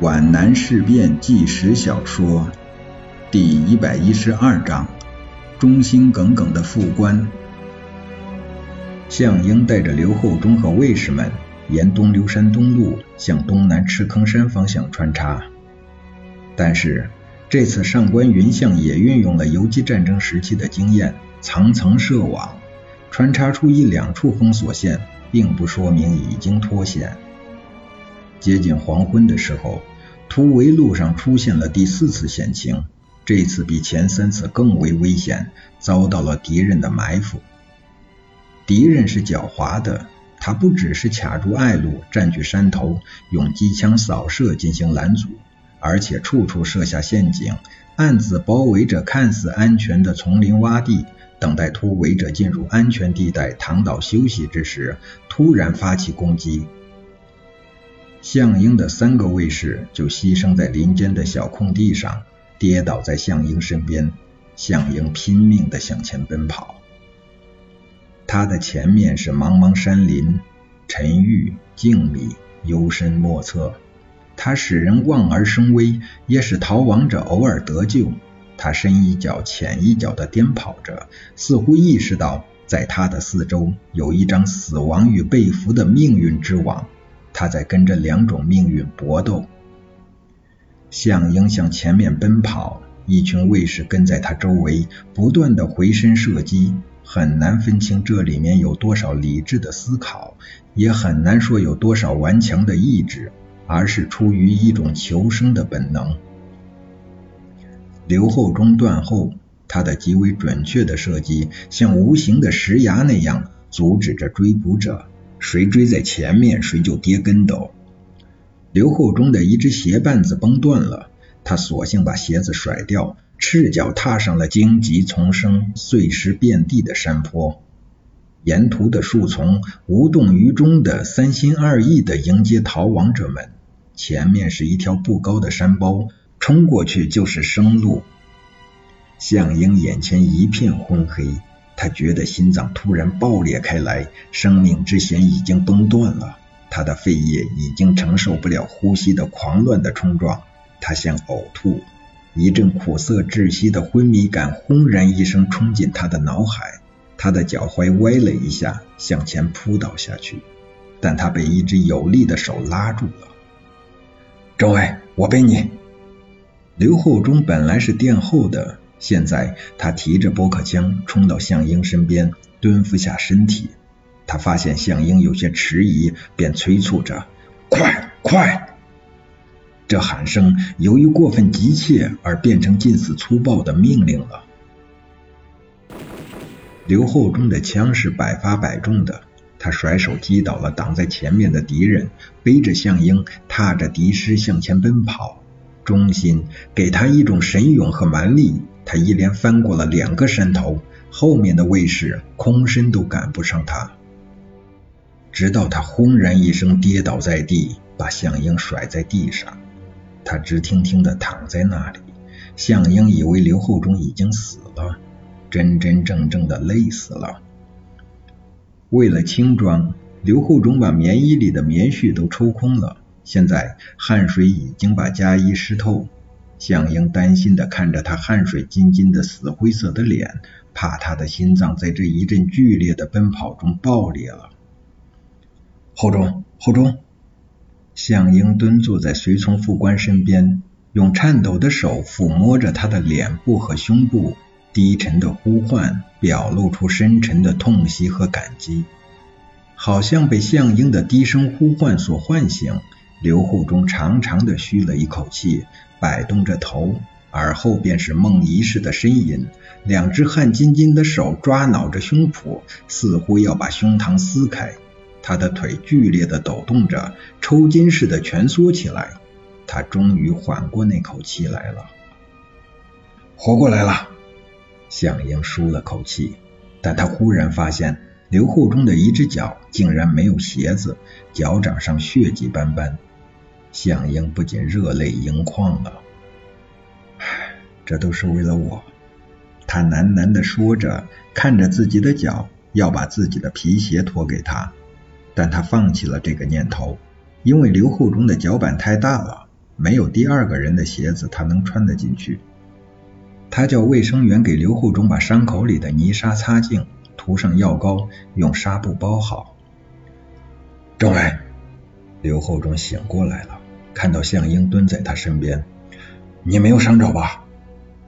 皖南事变纪实小说第一百一十二章：忠心耿耿的副官。项英带着刘厚忠和卫士们沿东流山东路向东南赤坑山方向穿插，但是这次上官云相也运用了游击战争时期的经验，层层设网，穿插出一两处封锁线，并不说明已经脱险。接近黄昏的时候。突围路上出现了第四次险情，这次比前三次更为危险，遭到了敌人的埋伏。敌人是狡猾的，他不只是卡住隘路、占据山头，用机枪扫射进行拦阻，而且处处设下陷阱，暗自包围着看似安全的丛林洼地，等待突围者进入安全地带躺倒休息之时，突然发起攻击。项英的三个卫士就牺牲在林间的小空地上，跌倒在项英身边。项英拼命地向前奔跑，他的前面是茫茫山林，沉郁静谧，幽深莫测。他使人望而生畏，也使逃亡者偶尔得救。他深一脚浅一脚地颠跑着，似乎意识到在他的四周有一张死亡与被俘的命运之网。他在跟着两种命运搏斗。项英向前面奔跑，一群卫士跟在他周围，不断的回身射击。很难分清这里面有多少理智的思考，也很难说有多少顽强的意志，而是出于一种求生的本能。刘厚忠断后，他的极为准确的射击，像无形的石崖那样阻止着追捕者。谁追在前面，谁就跌跟斗。刘厚忠的一只鞋绊子崩断了，他索性把鞋子甩掉，赤脚踏上了荆棘丛生、碎石遍地的山坡。沿途的树丛无动于衷的、三心二意的迎接逃亡者们。前面是一条不高的山包，冲过去就是生路。项英眼前一片昏黑。他觉得心脏突然爆裂开来，生命之弦已经崩断了，他的肺叶已经承受不了呼吸的狂乱的冲撞，他想呕吐，一阵苦涩窒息的昏迷感轰然一声冲进他的脑海，他的脚踝歪了一下，向前扑倒下去，但他被一只有力的手拉住了。周伟，我背你。刘厚忠本来是殿后的。现在他提着驳壳枪冲到向英身边，蹲伏下身体。他发现向英有些迟疑，便催促着：“快 快！”这喊声由于过分急切而变成近似粗暴的命令了。刘厚忠的枪是百发百中的，他甩手击倒了挡在前面的敌人，背着向英，踏着敌尸向前奔跑。忠心给他一种神勇和蛮力。他一连翻过了两个山头，后面的卫士空身都赶不上他。直到他轰然一声跌倒在地，把项英甩在地上，他直挺挺的躺在那里。项英以为刘厚忠已经死了，真真正正的累死了。为了轻装，刘厚忠把棉衣里的棉絮都抽空了，现在汗水已经把家衣湿透。向英担心的看着他汗水津津的死灰色的脸，怕他的心脏在这一阵剧烈的奔跑中爆裂了。厚忠，厚忠！向英蹲坐在随从副官身边，用颤抖的手抚摸着他的脸部和胸部，低沉的呼唤表露出深沉的痛惜和感激。好像被向英的低声呼唤所唤醒，刘厚忠长长的吁了一口气。摆动着头，而后便是梦遗似的呻吟，两只汗津津的手抓挠着胸脯，似乎要把胸膛撕开。他的腿剧烈的抖动着，抽筋似的蜷缩起来。他终于缓过那口气来了，活过来了。向英舒了口气，但他忽然发现刘厚忠的一只脚竟然没有鞋子，脚掌上血迹斑斑。向英不禁热泪盈眶了，这都是为了我。他喃喃的说着，看着自己的脚，要把自己的皮鞋脱给他，但他放弃了这个念头，因为刘厚忠的脚板太大了，没有第二个人的鞋子他能穿得进去。他叫卫生员给刘厚忠把伤口里的泥沙擦净，涂上药膏，用纱布包好。政委，刘厚忠醒过来了，看到向英蹲在他身边，你没有伤着吧？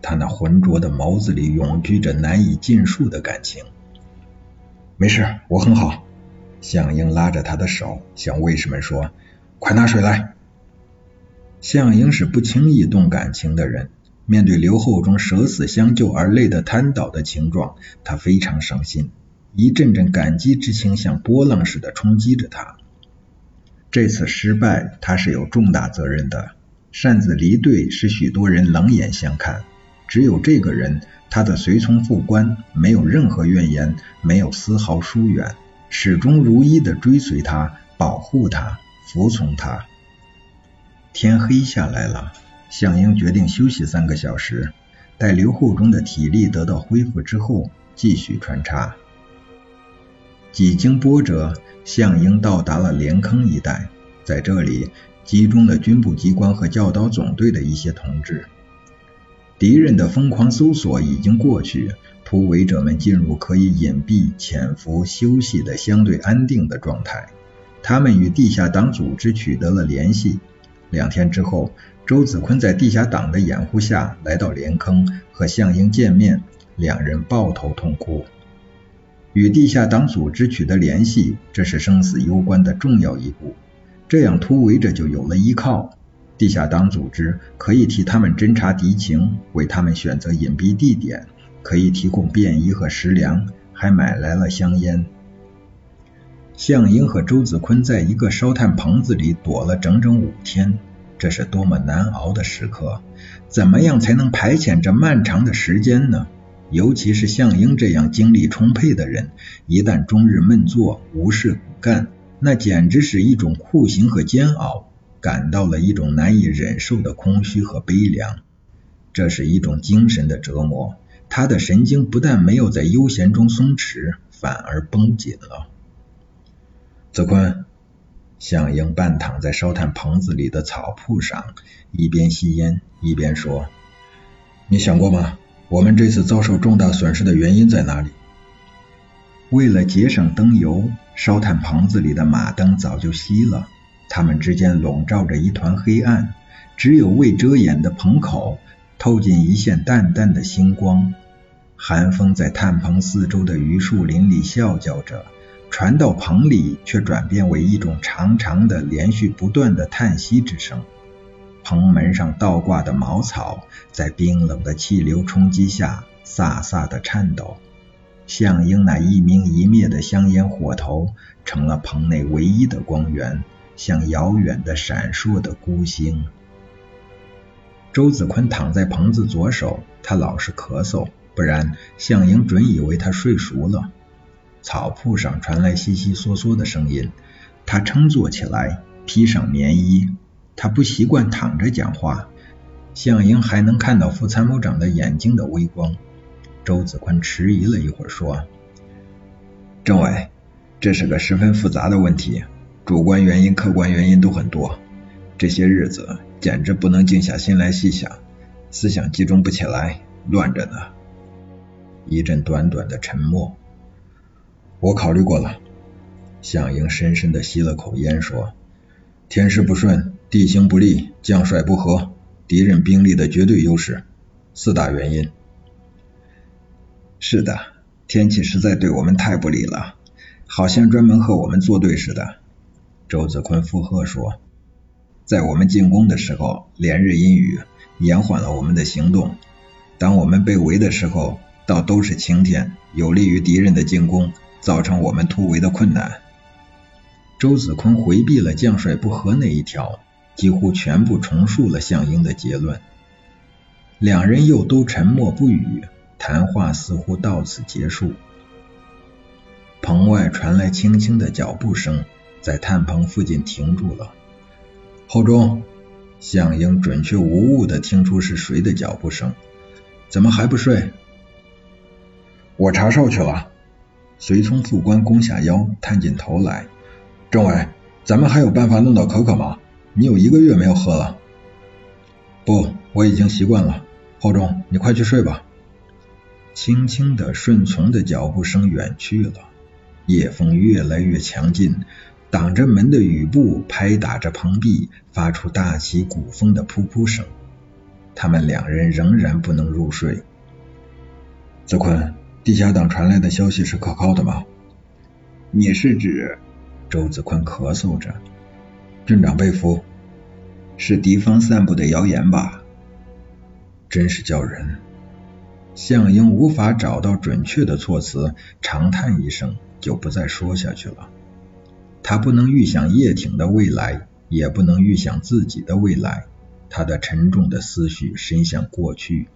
他那浑浊的眸子里永居着难以尽数的感情。没事，我很好。向英拉着他的手，向卫士们说：“快拿水来。”向英是不轻易动感情的人，面对刘厚忠舍死相救而累得瘫倒的情状，他非常伤心。一阵阵感激之情像波浪似的冲击着他。这次失败，他是有重大责任的。擅自离队，使许多人冷眼相看。只有这个人，他的随从副官，没有任何怨言，没有丝毫疏远，始终如一的追随他，保护他，服从他。天黑下来了，向英决定休息三个小时，待刘厚忠的体力得到恢复之后，继续穿插。几经波折，项英到达了连坑一带，在这里集中了军部机关和教导总队的一些同志。敌人的疯狂搜索已经过去，突围者们进入可以隐蔽、潜伏、休息的相对安定的状态。他们与地下党组织取得了联系。两天之后，周子坤在地下党的掩护下来到连坑，和项英见面，两人抱头痛哭。与地下党组织取得联系，这是生死攸关的重要一步。这样突围者就有了依靠，地下党组织可以替他们侦察敌情，为他们选择隐蔽地点，可以提供便衣和食粮，还买来了香烟。向英和周子坤在一个烧炭棚子里躲了整整五天，这是多么难熬的时刻！怎么样才能排遣这漫长的时间呢？尤其是向英这样精力充沛的人，一旦终日闷坐无事干，那简直是一种酷刑和煎熬，感到了一种难以忍受的空虚和悲凉。这是一种精神的折磨，他的神经不但没有在悠闲中松弛，反而绷紧了。子坤，向英半躺在烧炭棚子里的草铺上，一边吸烟一边说：“你想过吗？”我们这次遭受重大损失的原因在哪里？为了节省灯油，烧炭棚子里的马灯早就熄了，它们之间笼罩着一团黑暗，只有未遮掩的棚口透进一线淡淡的星光。寒风在炭棚四周的榆树林里啸叫着，传到棚里却转变为一种长长的、连续不断的叹息之声。棚门上倒挂的茅草，在冰冷的气流冲击下飒飒的颤抖。向英那一明一灭的香烟火头，成了棚内唯一的光源，像遥远的闪烁的孤星。周子坤躺在棚子左手，他老是咳嗽，不然向英准以为他睡熟了。草铺上传来悉悉嗦嗦的声音，他撑坐起来，披上棉衣。他不习惯躺着讲话，向英还能看到副参谋长的眼睛的微光。周子坤迟疑了一会儿，说：“政委，这是个十分复杂的问题，主观原因、客观原因都很多。这些日子简直不能静下心来细想，思想集中不起来，乱着呢。”一阵短短的沉默。我考虑过了。向英深深的吸了口烟，说：“天时不顺。”地形不利，将帅不和，敌人兵力的绝对优势，四大原因。是的，天气实在对我们太不利了，好像专门和我们作对似的。周子坤附和说，在我们进攻的时候，连日阴雨，延缓了我们的行动；当我们被围的时候，倒都是晴天，有利于敌人的进攻，造成我们突围的困难。周子坤回避了将帅不和那一条。几乎全部重述了项英的结论，两人又都沉默不语，谈话似乎到此结束。棚外传来轻轻的脚步声，在炭棚附近停住了。后中，项英准确无误的听出是谁的脚步声，怎么还不睡？我查哨去了。随从副官弓下腰，探进头来。政委，咱们还有办法弄到可可吗？你有一个月没有喝了，不，我已经习惯了。后中，你快去睡吧。轻轻的、顺从的脚步声远去了，夜风越来越强劲，挡着门的雨布拍打着棚壁，发出大起鼓风的噗噗声。他们两人仍然不能入睡。子坤，地下党传来的消息是可靠的吗？你是指？周子坤咳嗽着。镇长被俘，是敌方散布的谣言吧？真是叫人。向英无法找到准确的措辞，长叹一声，就不再说下去了。他不能预想叶挺的未来，也不能预想自己的未来。他的沉重的思绪伸向过去，